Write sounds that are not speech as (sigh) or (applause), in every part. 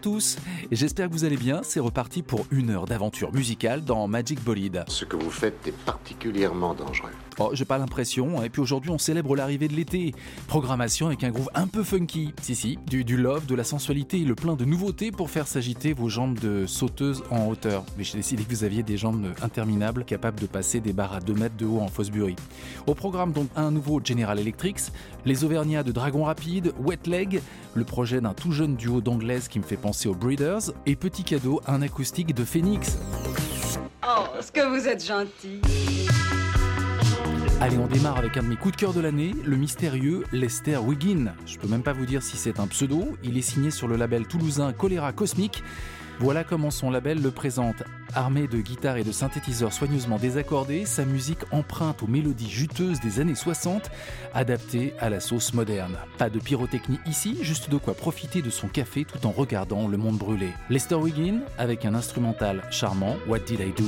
Tous, j'espère que vous allez bien. C'est reparti pour une heure d'aventure musicale dans Magic Bolide. Ce que vous faites est particulièrement dangereux. Oh, j'ai pas l'impression. Et puis aujourd'hui, on célèbre l'arrivée de l'été. Programmation avec un groove un peu funky. Si, si, du, love, de la sensualité le plein de nouveautés pour faire s'agiter vos jambes de sauteuse en hauteur. Mais j'ai décidé que vous aviez des jambes interminables capables de passer des barres à 2 mètres de haut en Fosbury. Au programme, donc, un nouveau General Electrics, les Auvergnats de Dragon Rapide, Wet Leg, le projet d'un tout jeune duo d'anglaises qui me fait penser aux Breeders, et petit cadeau, un acoustique de Phoenix. Oh, ce que vous êtes gentil. Allez, on démarre avec un de mes coups de cœur de l'année, le mystérieux Lester Wiggin. Je peux même pas vous dire si c'est un pseudo, il est signé sur le label toulousain Choléra Cosmique. Voilà comment son label le présente. Armé de guitares et de synthétiseurs soigneusement désaccordés, sa musique emprunte aux mélodies juteuses des années 60, adaptées à la sauce moderne. Pas de pyrotechnie ici, juste de quoi profiter de son café tout en regardant le monde brûler. Lester Wiggin avec un instrumental charmant, What Did I Do?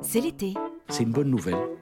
C'est l'été. C'est une bonne nouvelle.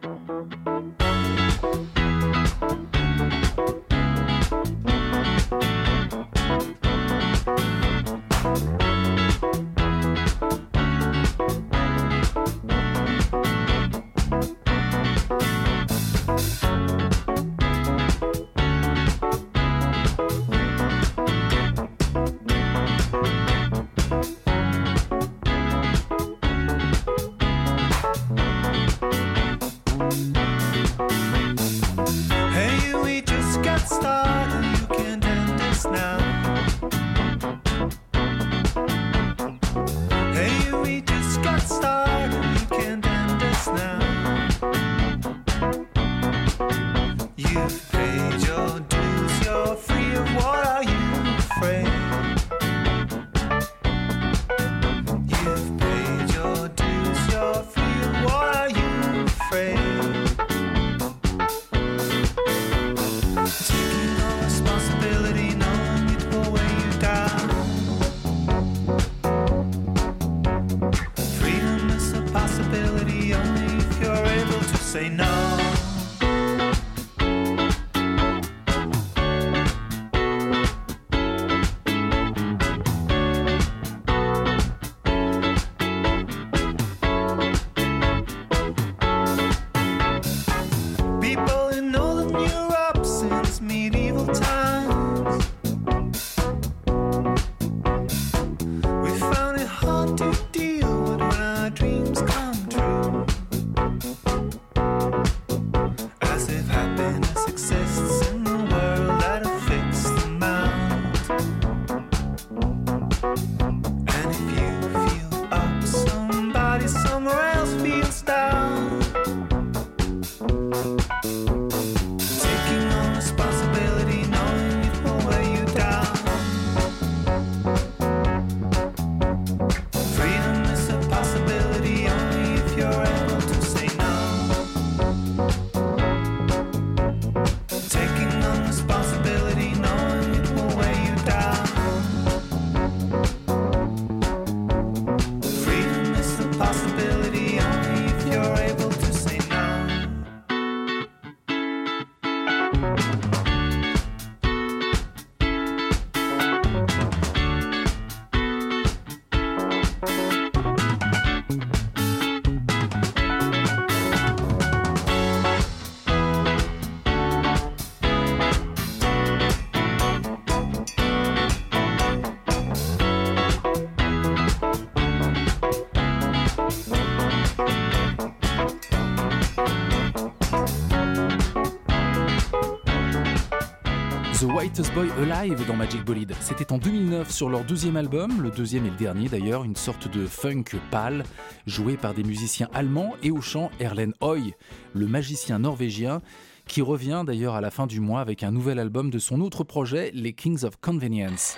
The Whitest Boy Alive dans Magic Bolide. C'était en 2009 sur leur deuxième album, le deuxième et le dernier d'ailleurs, une sorte de funk pâle, joué par des musiciens allemands et au chant Erlen Hoy, le magicien norvégien, qui revient d'ailleurs à la fin du mois avec un nouvel album de son autre projet, les Kings of Convenience.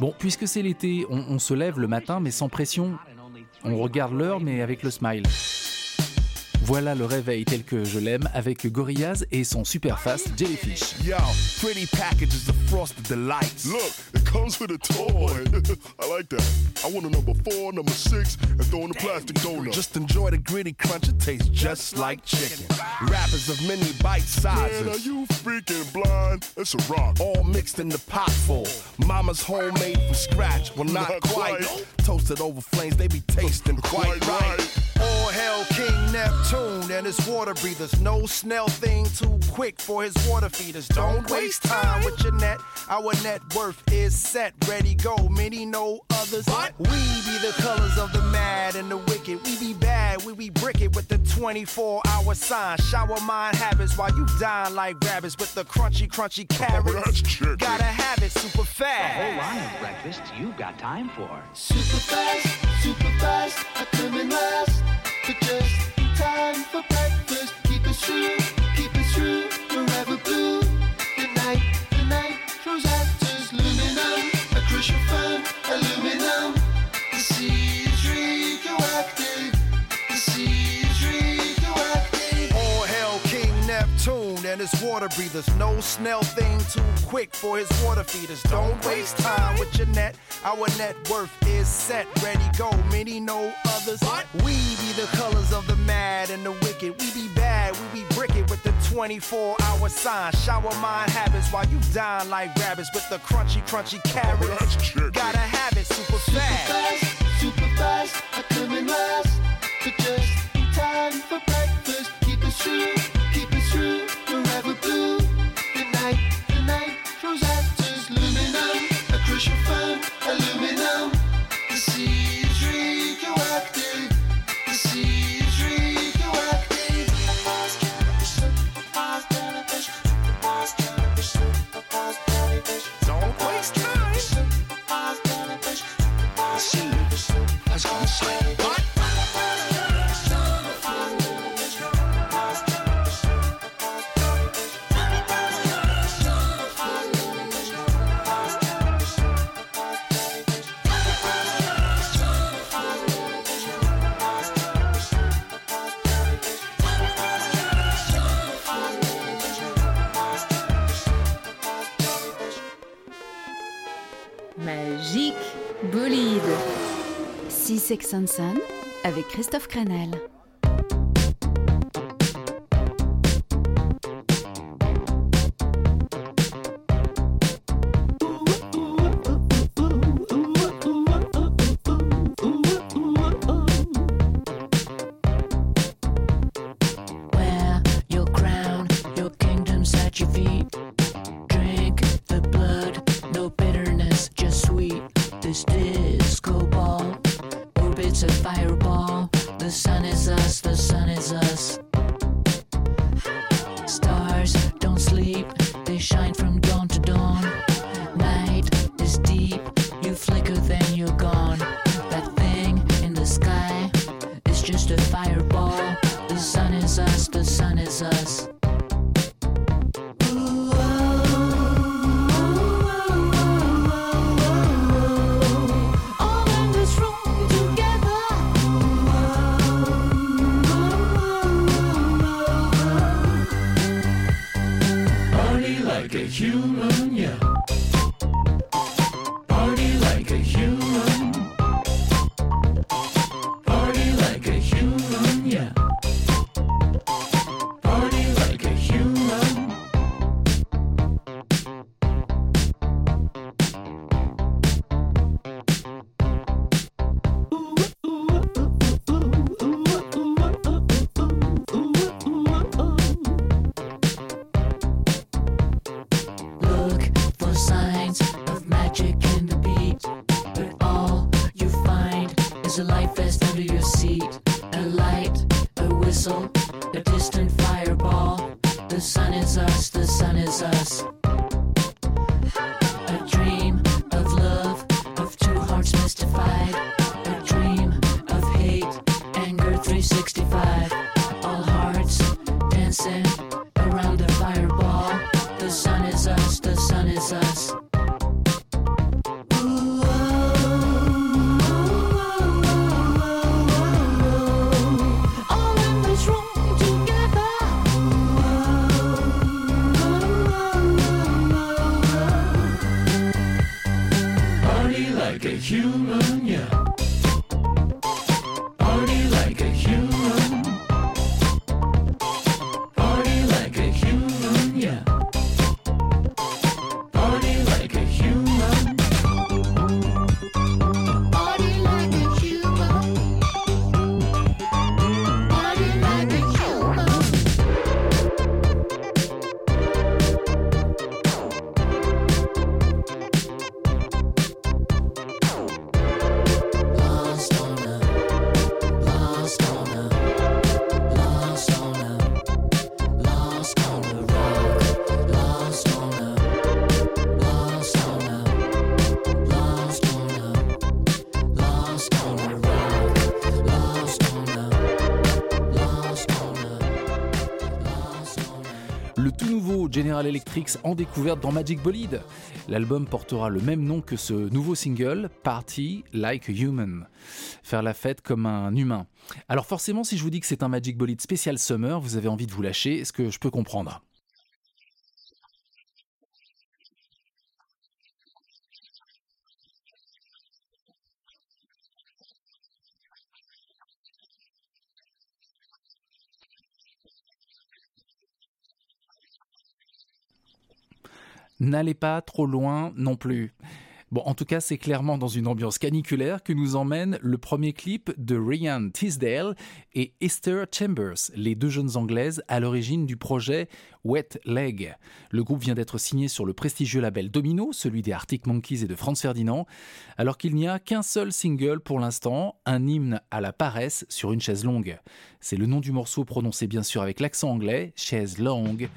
Bon, puisque c'est l'été, on, on se lève le matin mais sans pression. On regarde l'heure mais avec le smile. Voilà le réveil tel que je l'aime avec Gorillaz et son super fast Jellyfish. Yo, pretty packages of frosted delights. Look, it comes with a toy. (laughs) I like that. I want a number four, number six, and throw in a plastic donut. Just enjoy the gritty crunch. It tastes just like chicken. Rappers of many bite sizes. Man, are you freaking blind? It's a rock. All mixed in the pot full. Mama's homemade from scratch. Well, not, Not quite. quite. Toasted over flames, they be tasting quite, Quite right. right. All hail King Neptune and his water breathers. No snail thing too quick for his water feeders. Don't waste time with your net. Our net worth is set, ready, go. Many know others. We be the colors of the mad and the wicked. We be bad, we be brick it with the 24 hour sign. Shower mind habits while you dine like rabbits with the crunchy, crunchy oh, carrots. that's chicken. Gotta have it super fast. whole line of breakfasts you've got time for. Super fast, super fast, I come in last. But just in time for breakfast. Keep it true, and his water breathers. No snail thing too quick for his water feeders. Don't waste time with your net. Our net worth is set, ready, go. Many know others. We be the colors of the mad and the wicked. We be bad, we be brick it with the 24 hour sign. Shower mind habits while you dine like rabbits with the crunchy, crunchy carrots. Oh, chicken. Gotta have it super Super fast. fast, super fast, I come in last. But just in time for breakfast. Keep it true, Six Sex and Son avec Christophe Crenel. Shine from General Electrics en découverte dans Magic Bolide. L'album portera le même nom que ce nouveau single, Party Like a Human. Faire la fête comme un humain. Alors forcément, si je vous dis que c'est un Magic Bolide spécial Summer, vous avez envie de vous lâcher, ce que je peux comprendre? n'allez pas trop loin non plus. Bon, en tout cas, c'est clairement dans une ambiance caniculaire que nous emmène le premier clip de Ryan Tisdale et Esther Chambers, les deux jeunes anglaises à l'origine du projet Wet Leg. Le groupe vient d'être signé sur le prestigieux label Domino, celui des Arctic Monkeys et de Franz Ferdinand, alors qu'il n'y a qu'un seul single pour l'instant, un hymne à la paresse sur une chaise longue. C'est le nom du morceau prononcé bien sûr avec l'accent anglais, chaise longue.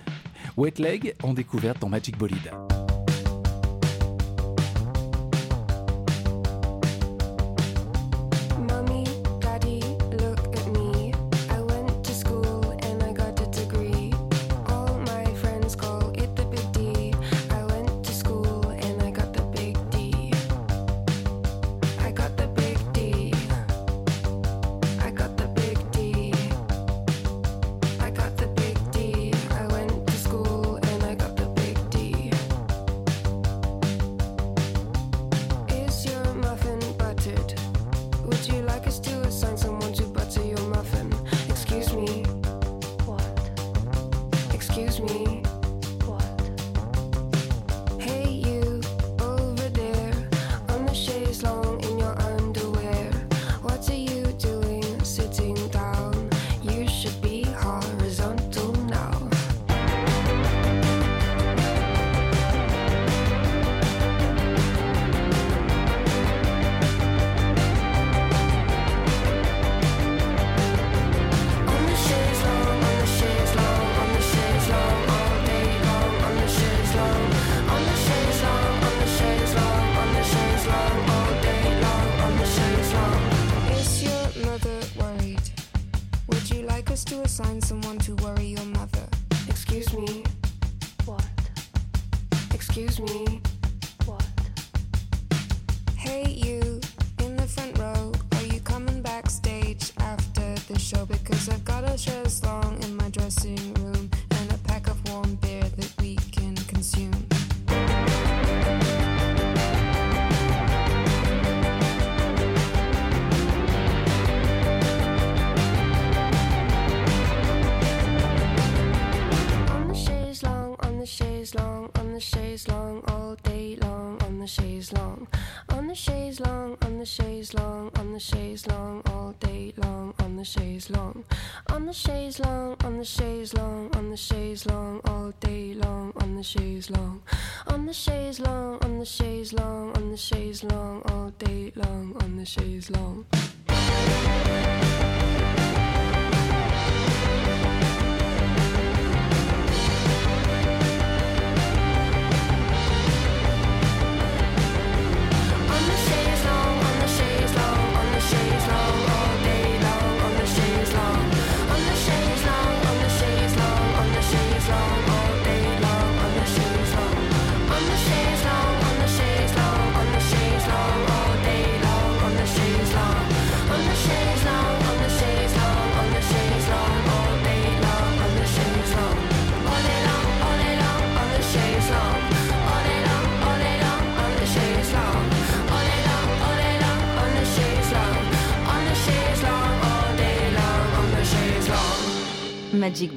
Wet Leg en découverte dans Magic Bolide.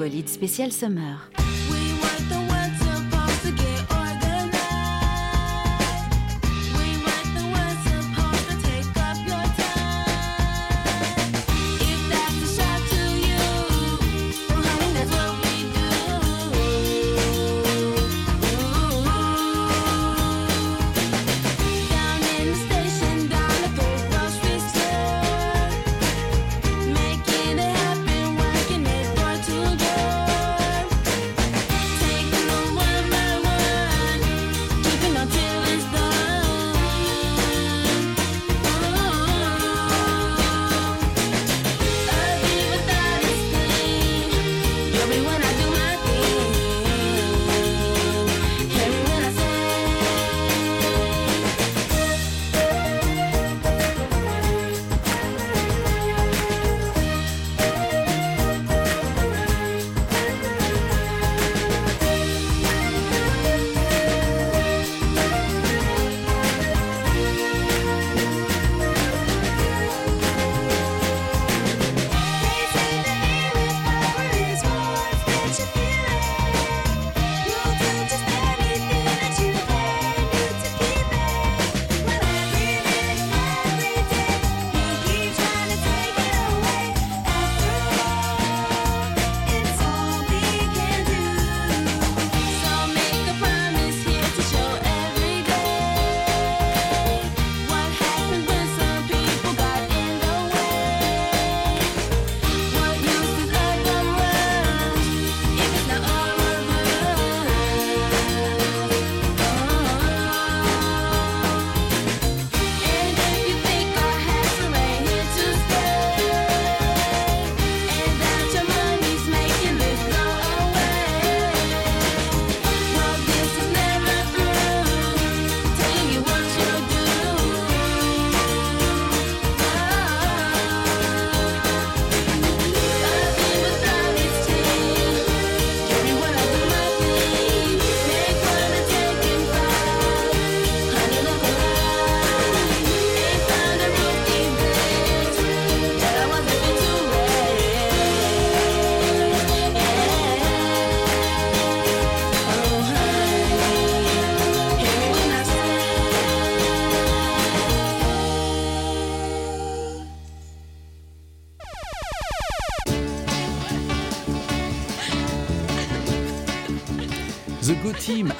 Bolide spécial Summer.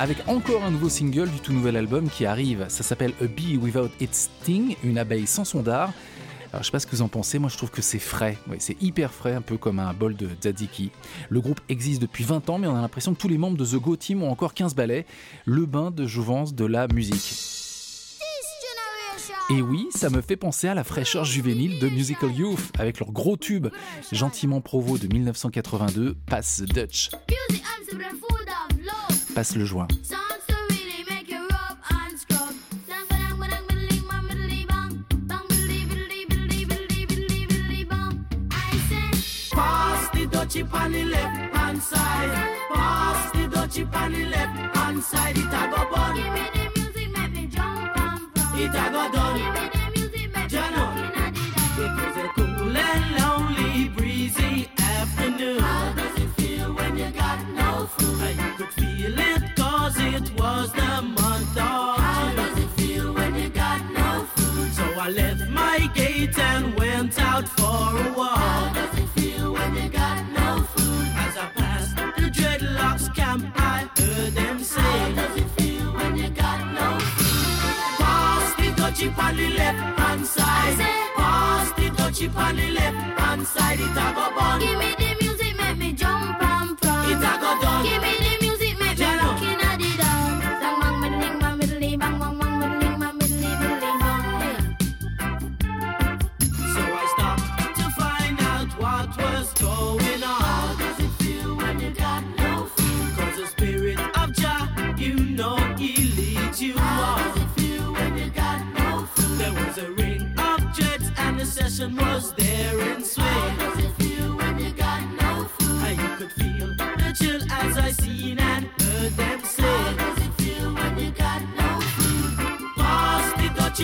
Avec encore un nouveau single du tout nouvel album qui arrive. Ça s'appelle A Bee Without Its Sting, une abeille sans son dard. Alors je sais pas ce que vous en pensez, moi je trouve que c'est frais, c'est hyper frais, un peu comme un bol de tzatziki. Le groupe existe depuis 20 ans mais on a l'impression que tous les membres de The Go Team ont encore 15 ballets, le bain de jouvence de la musique. Et oui, ça me fait penser à la fraîcheur juvénile de Musical Youth avec leur gros tube, gentiment provo de 1982, Pass the Dutch. Passe le joint. Pass the dutchie on the left hand side. Pass the dutchie on the left hand side. It a go bun. Give me the music, make me jump and It a go done. Give me the music, make me It was a cool and lonely, breezy afternoon. Feel it 'cause it was the month of How does it feel when you got no food? So I left my gate and went out for a walk. How does it feel when you got no food? As I passed the dreadlocks camp, I heard them say, How does it feel when you got no food? Pass the dutchie on the left hand side. Pass the dutchie on the left hand side. It a go bun. Give me the music, make me jump and prance. It a go done. Give me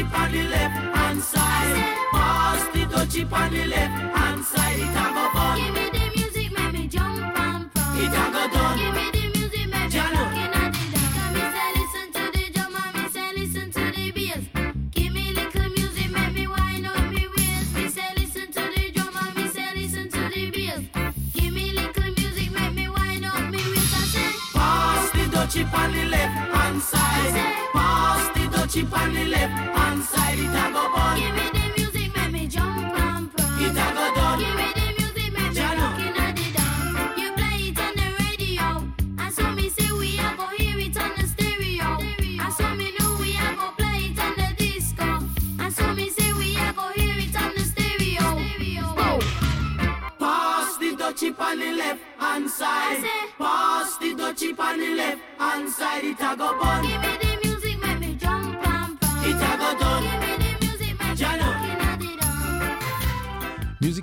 dutchie on the left hand side. Pass the dutchie on the left hand side. It a go bun. Give me the music, make me jump and prance. It a go done. Give me the music, make me rock inna the dance. Come me say listen to the drum and me say listen to the bass. Give me little music, make me wind up me waist. Me say listen to the drum and me say listen to the bass. Give me little music, make me wind up me waist. I say pass the dutchie on the left hand side. Pass the dutchie on the left hand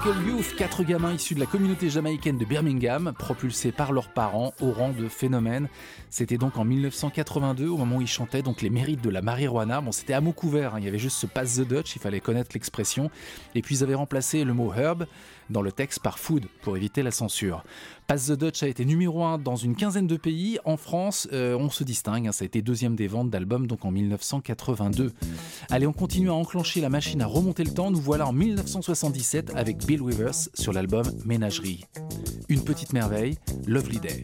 Musical Youth, quatre gamins issus de la communauté jamaïcaine de Birmingham, propulsés par leurs parents au rang de phénomène. C'était donc en 1982, au moment où ils chantaient donc les mérites de la marijuana. Bon, c'était à mot couvert, hein, il y avait juste ce pass the Dutch, il fallait connaître l'expression. Et puis ils avaient remplacé le mot herb dans le texte par food pour éviter la censure. Pass the Dutch a été numéro 1 dans une quinzaine de pays. En France, euh, on se distingue, hein, ça a été deuxième des ventes d'albums donc en 1982. Allez, on continue à enclencher la machine à remonter le temps. Nous voilà en 1977 avec Bill Withers sur l'album Ménagerie. Une petite merveille, Lovely Day.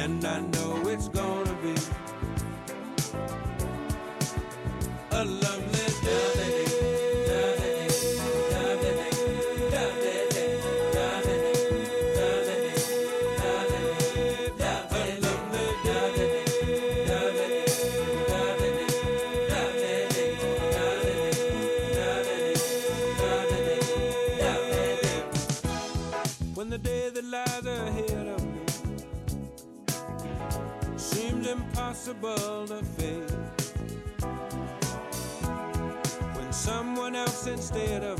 and I know it's gonna be a lovely impossible to face. When someone else instead of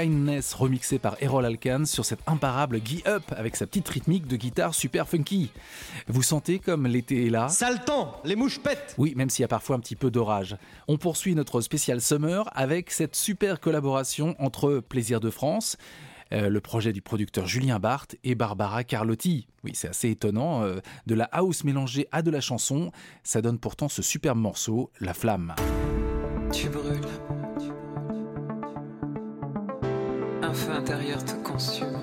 Kindness remixé par Errol Alkan sur cette imparable Guy Up avec sa petite rythmique de guitare super funky. Vous sentez comme l'été est là? Sale temps, les mouches pètent Oui, même s'il y a parfois un petit peu d'orage. On poursuit notre spécial Summer avec cette super collaboration entre Plaisir de France, euh, le projet du producteur Julien Barthes et Barbara Carlotti. Oui, c'est assez étonnant. euh, de la house mélangée à de la chanson, ça donne pourtant ce superbe morceau, La Flamme. Tu brûles. Un feu intérieur te consume.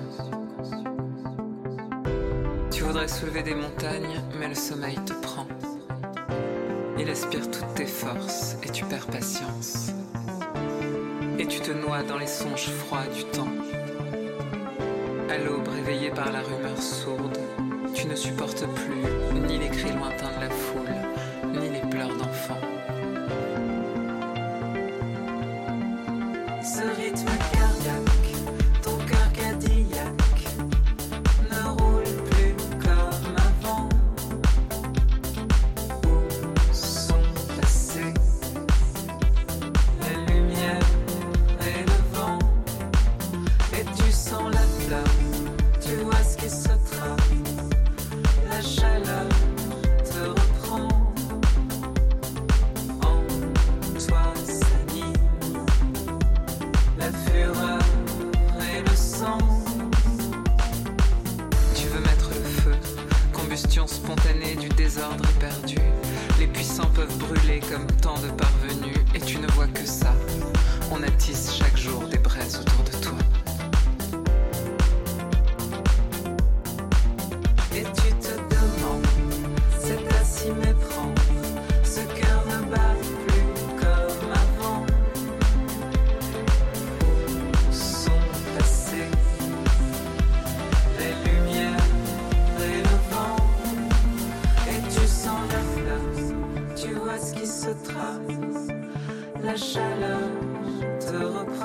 Tu voudrais soulever des montagnes, mais le sommeil te prend. Il aspire toutes tes forces et tu perds patience. Et tu te noies dans les songes froids du temps. À l'aube, réveillé par la rumeur sourde, tu ne supportes plus ni les cris lointains de la foule, La chaleur te reprend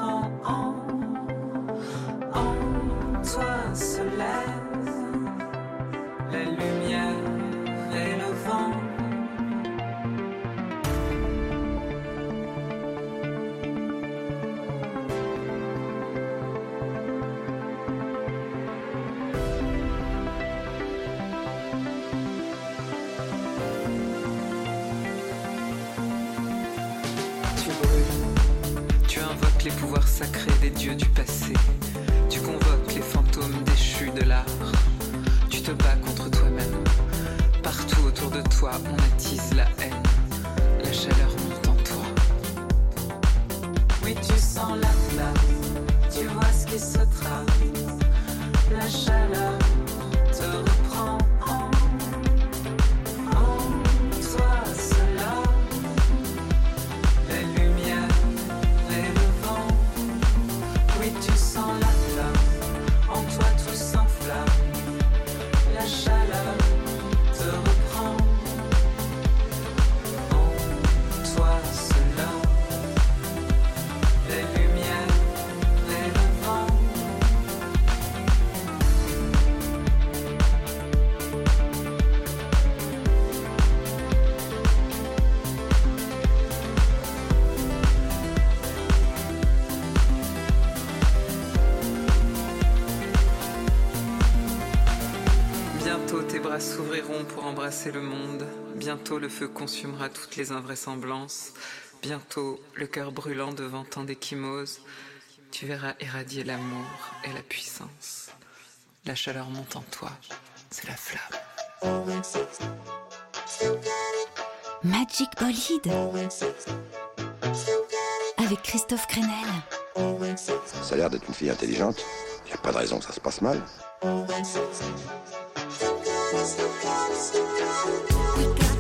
le monde. Bientôt le feu consumera toutes les invraisemblances. Bientôt le cœur brûlant devant tant d'échymoses. Tu verras irradier l'amour et la puissance. La chaleur monte en toi, c'est la flamme. Magic Bolide. Avec Christophe Crenel. Ça a l'air d'être une fille intelligente. Il n'y a pas de raison que ça se passe mal. We got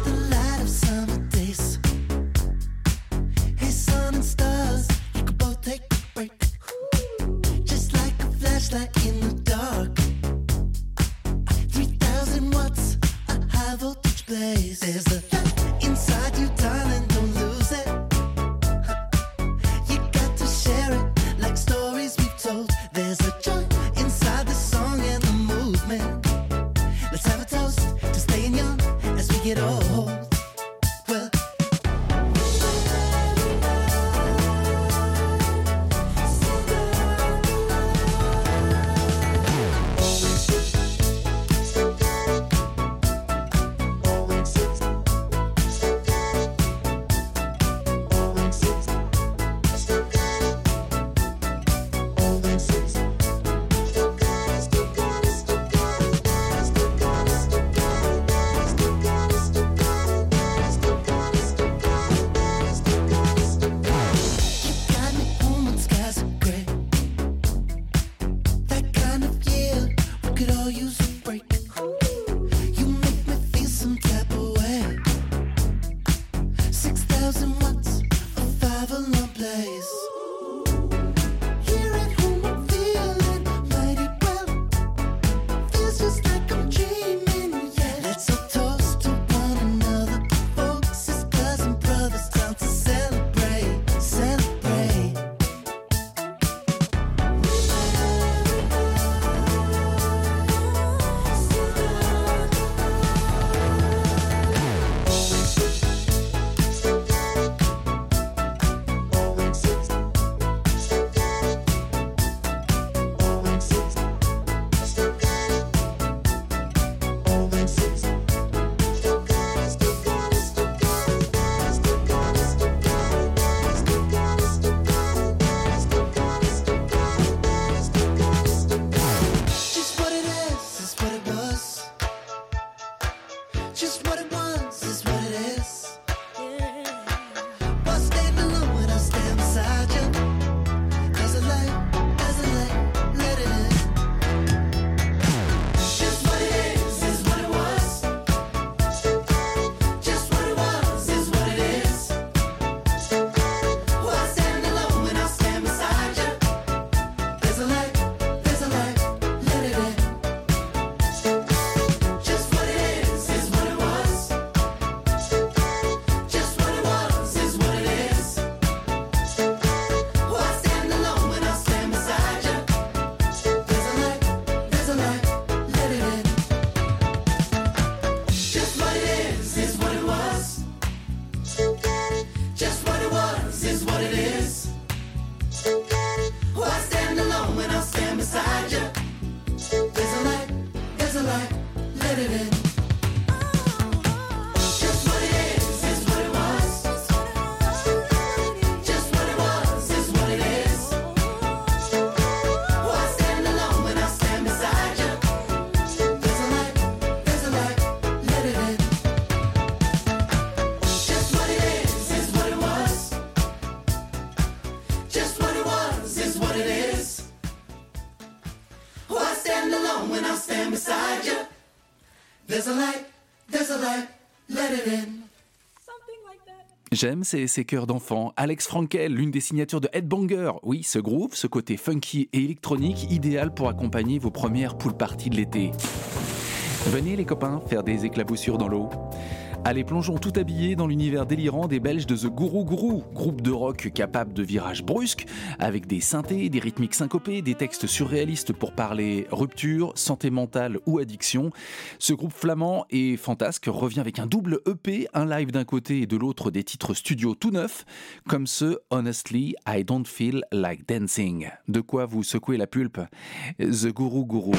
J'aime ces, ces d'enfants. Alex Frankel, l'une des signatures de Headbanger. Oui, ce groove, ce côté funky et électronique, idéal pour accompagner vos premières pool parties de l'été. Venez les copains, faire des éclaboussures dans l'eau. Allez, plongeons tout habillés dans l'univers délirant des Belges de The Guru Guru, groupe de rock capable de virages brusques, avec des synthés, des rythmiques syncopés, des textes surréalistes pour parler rupture, santé mentale ou addiction. Ce groupe flamand et fantasque revient avec un double EP, un live d'un côté et de l'autre des titres studio tout neufs, comme ce Honestly, I Don't Feel Like Dancing. De quoi vous secouer la pulpe The Guru Guru.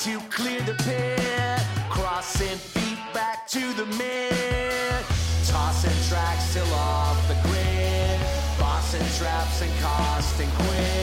to clear the pit. Crossing feet back to the mid. Tossing tracks till off the grid. Bossing traps and costing quid.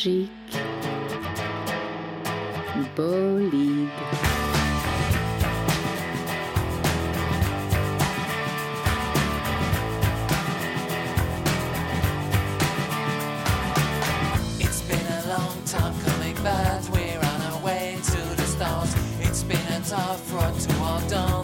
It's been a long time coming, but we're on our way to the stars. It's been a tough road to walk down.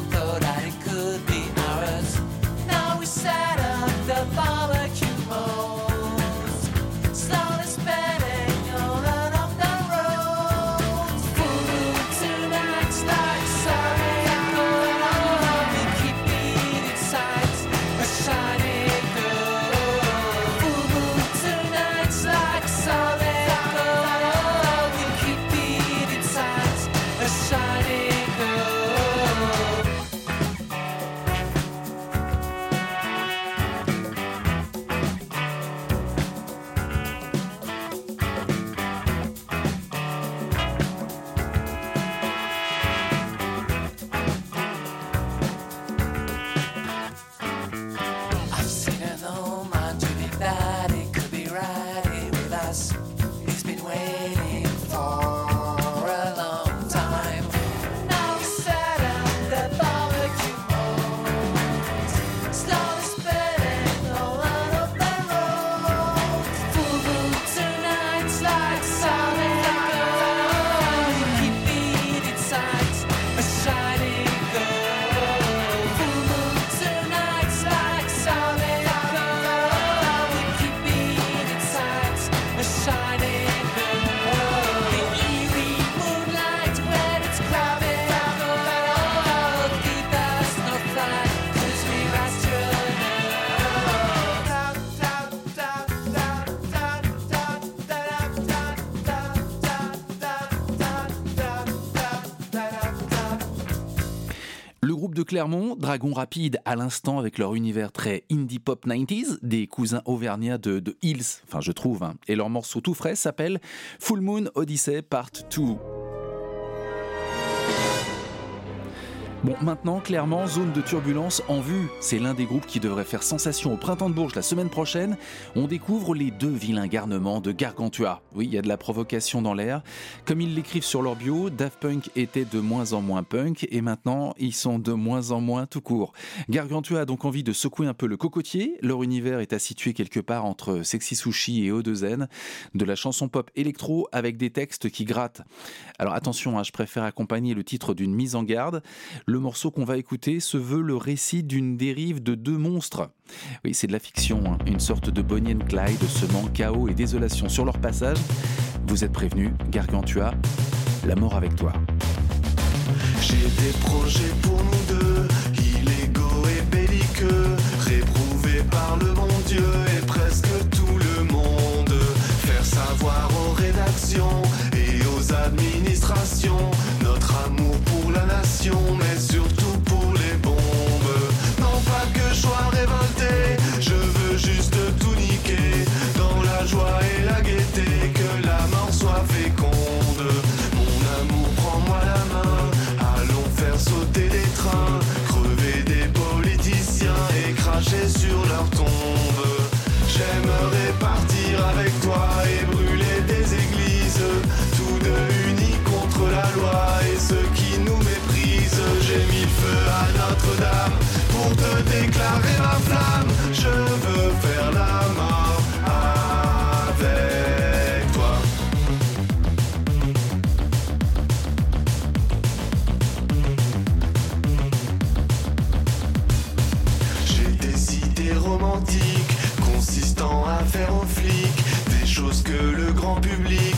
Clermont, Dragon Rapide à l'instant avec leur univers très indie pop 90s, des cousins auvergnats de, Hills, enfin je trouve, hein. et leur morceau tout frais s'appelle Full Moon Odyssey Part 2. Bon, maintenant, clairement, zone de turbulence en vue. C'est l'un des groupes qui devrait faire sensation au printemps de Bourges la semaine prochaine. On découvre les deux vilains garnements de Gargantua. Oui, il y a de la provocation dans l'air. Comme ils l'écrivent sur leur bio, Daft Punk était de moins en moins punk et maintenant, ils sont de moins en moins tout court. Gargantua a donc envie de secouer un peu le cocotier. Leur univers est à situer quelque part entre Sexy Sushi et O2N. De la chanson pop électro avec des textes qui grattent. Alors attention, hein, je préfère accompagner le titre d'une mise en garde. Morceau qu'on va écouter se veut le récit d'une dérive de deux monstres. Oui, c'est de la fiction, hein, une sorte de Bonnie and Clyde semant chaos et désolation sur leur passage. Vous êtes prévenus, Gargantua, la mort avec toi. J'ai des projets pour nous deux, illégaux et belliqueux, réprouvés par le Pour te déclarer ma flamme. Je veux faire la mort avec toi. J'ai des idées romantiques consistant à faire aux flics des choses que le grand public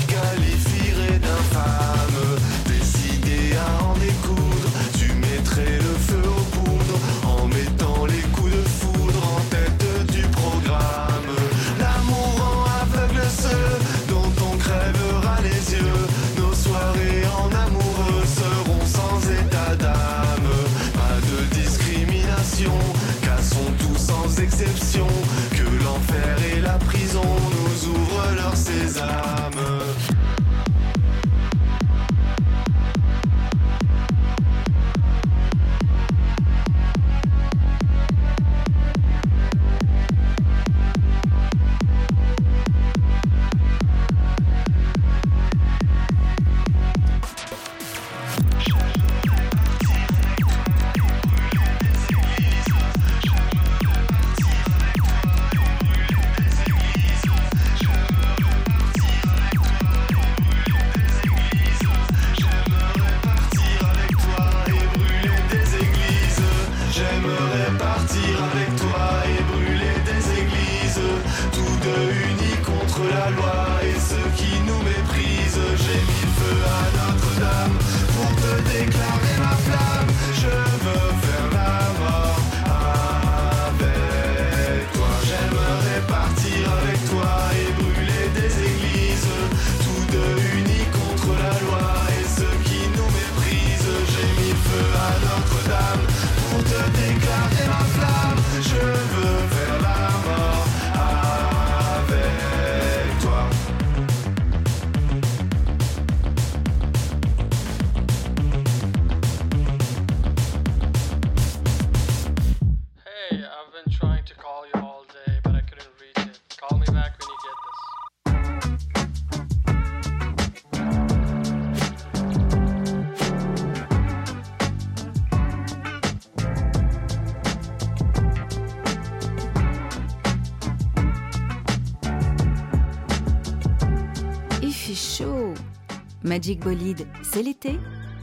Magic Bolide, c'est l'été,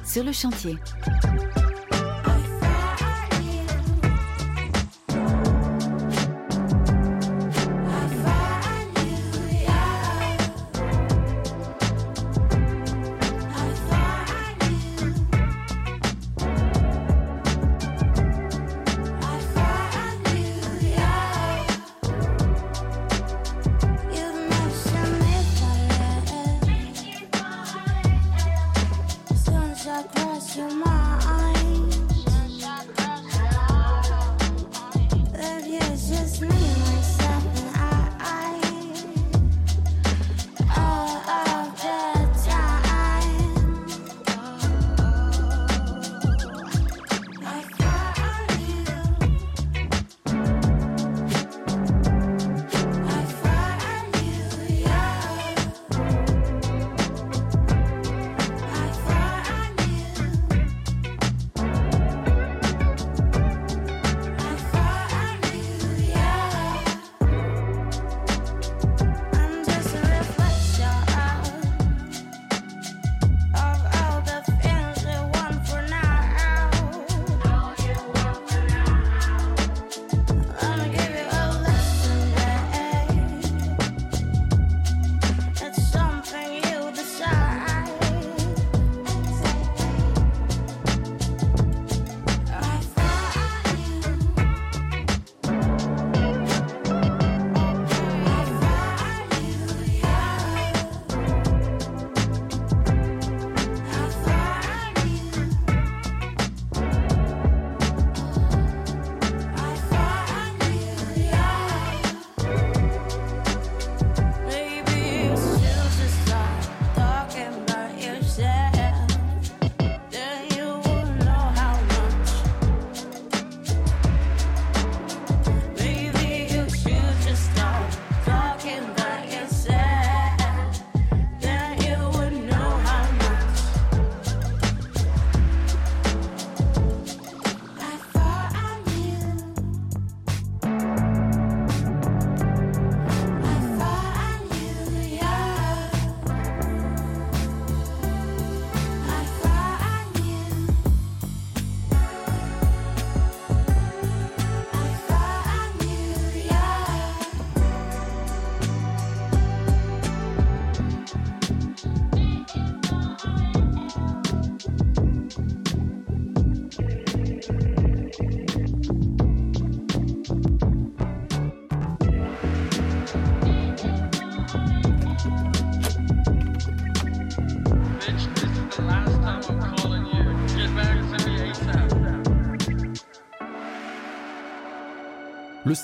sur le chantier.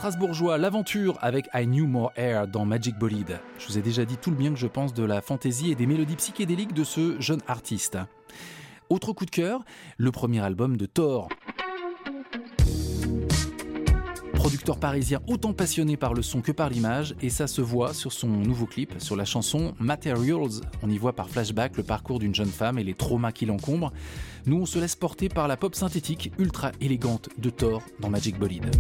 strasbourgeois L'Aventure avec I Knew More Air dans Magic Bolide. Je vous ai déjà dit tout le bien que je pense de la fantaisie et des mélodies psychédéliques de ce jeune artiste. Autre coup de cœur, le premier album de Thor. Producteur parisien autant passionné par le son que par l'image, et ça se voit sur son nouveau clip, sur la chanson Materials. On y voit par flashback le parcours d'une jeune femme et les traumas qui l'encombrent. Nous, on se laisse porter par la pop synthétique ultra élégante de Thor dans Magic Bolide.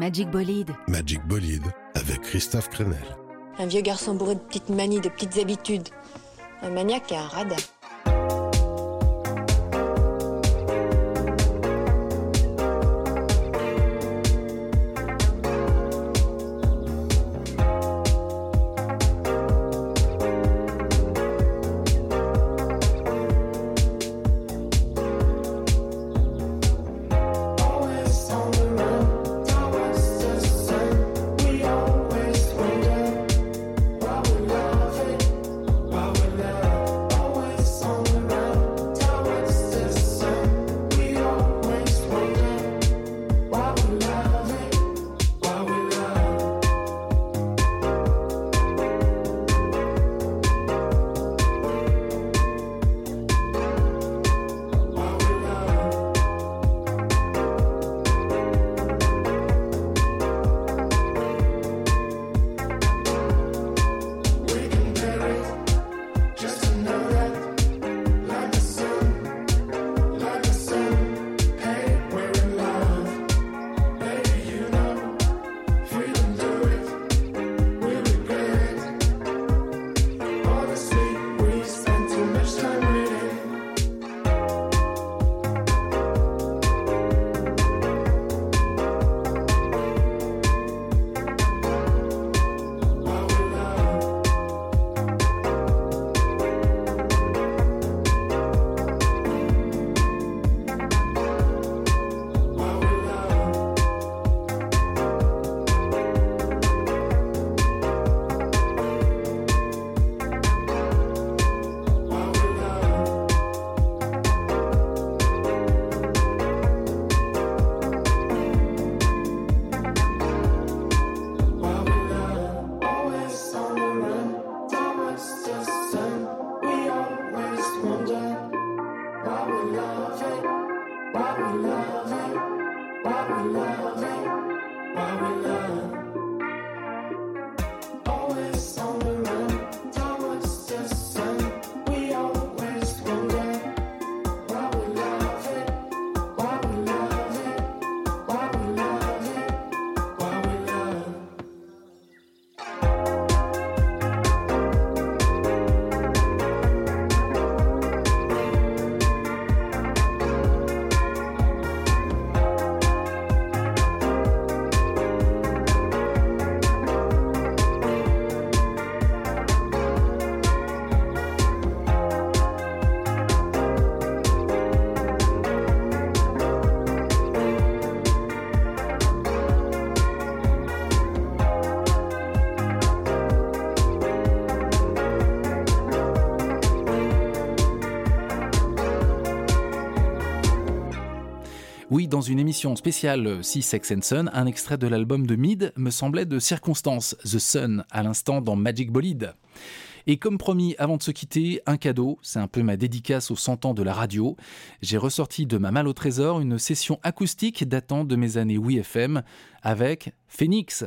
Magic Bolide. Magic Bolide avec Christophe Crenel. Un vieux garçon bourré de petites manies, de petites habitudes. Un maniaque et un radin. Oui, dans une émission spéciale Si Sex and Sun, un extrait de l'album de Mid me semblait de circonstance, The Sun, à l'instant dans Magic Bolide. Et comme promis, avant de se quitter, un cadeau, c'est un peu ma dédicace aux 100 ans de la radio. J'ai ressorti de ma malle au trésor une session acoustique datant de mes années Oui FM avec Phoenix.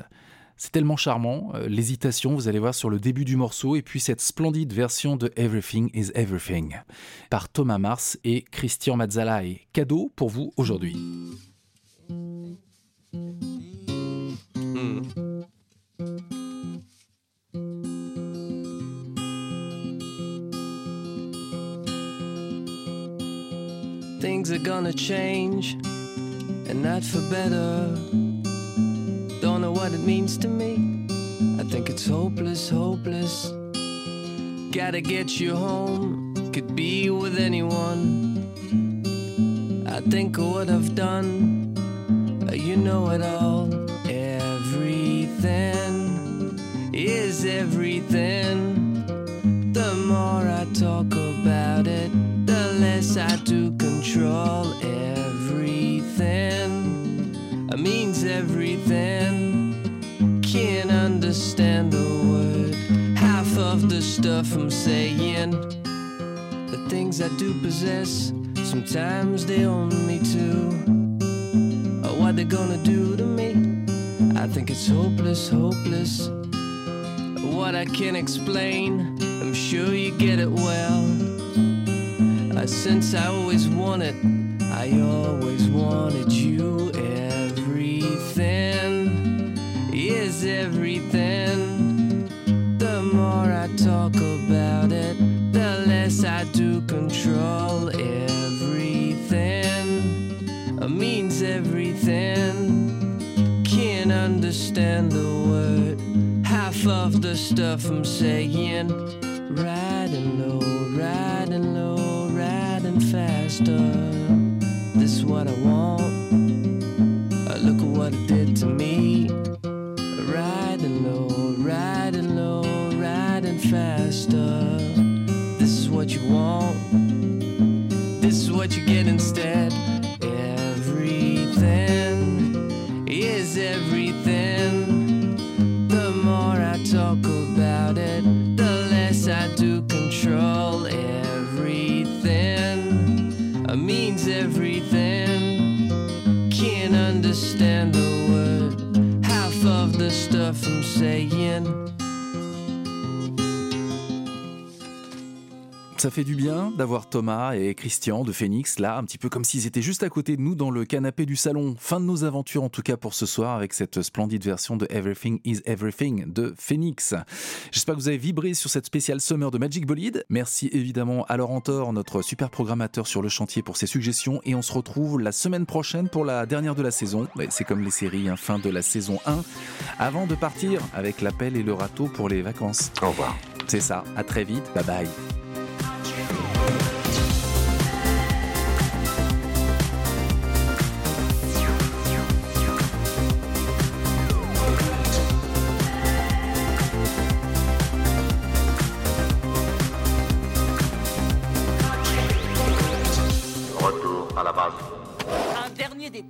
C'est tellement charmant, euh, l'hésitation, vous allez voir sur le début du morceau, et puis cette splendide version de Everything is Everything par Thomas Mars et Christian Mazzalai. Cadeau pour vous aujourd'hui. Things are gonna change, and not for better. Don't know what it means to me. I think it's hopeless, hopeless. Gotta get you home, could be with anyone. I think of what I've done, uh, you know it all. Everything is everything. The more I talk about it, the less I do control everything. It means everything. Understand a word. Half of the stuff I'm saying, the things I do possess, sometimes they own me too. Uh, What they gonna do to me? I think it's hopeless, hopeless. What I can explain, I'm sure you get it well. Since I always wanted, I always wanted you. Everything. The more I talk about it, the less I do control everything. It means everything. Can't understand the word. Half of the stuff I'm saying. Riding low, riding low, riding faster. This is what I want. Look at what it did to me. Faster. This is what you want. This is what you get instead. Everything is everything. The more I talk about it, the less I do control everything. Means everything. Can't understand the word. Half of the stuff I'm saying. Ça fait du bien d'avoir Thomas et Christian de Phoenix là, un petit peu comme s'ils étaient juste à côté de nous dans le canapé du salon. Fin de nos aventures en tout cas pour ce soir avec cette splendide version de Everything is Everything de Phoenix. J'espère que vous avez vibré sur cette spéciale Summer de Magic Bolide. Merci évidemment à Laurent Thor, notre super programmateur sur le chantier pour ses suggestions et on se retrouve la semaine prochaine pour la dernière de la saison. C'est comme les séries, hein, fin de la saison 1. Avant de partir avec l'appel et le râteau pour les vacances. Au revoir. C'est ça, à très vite, bye bye.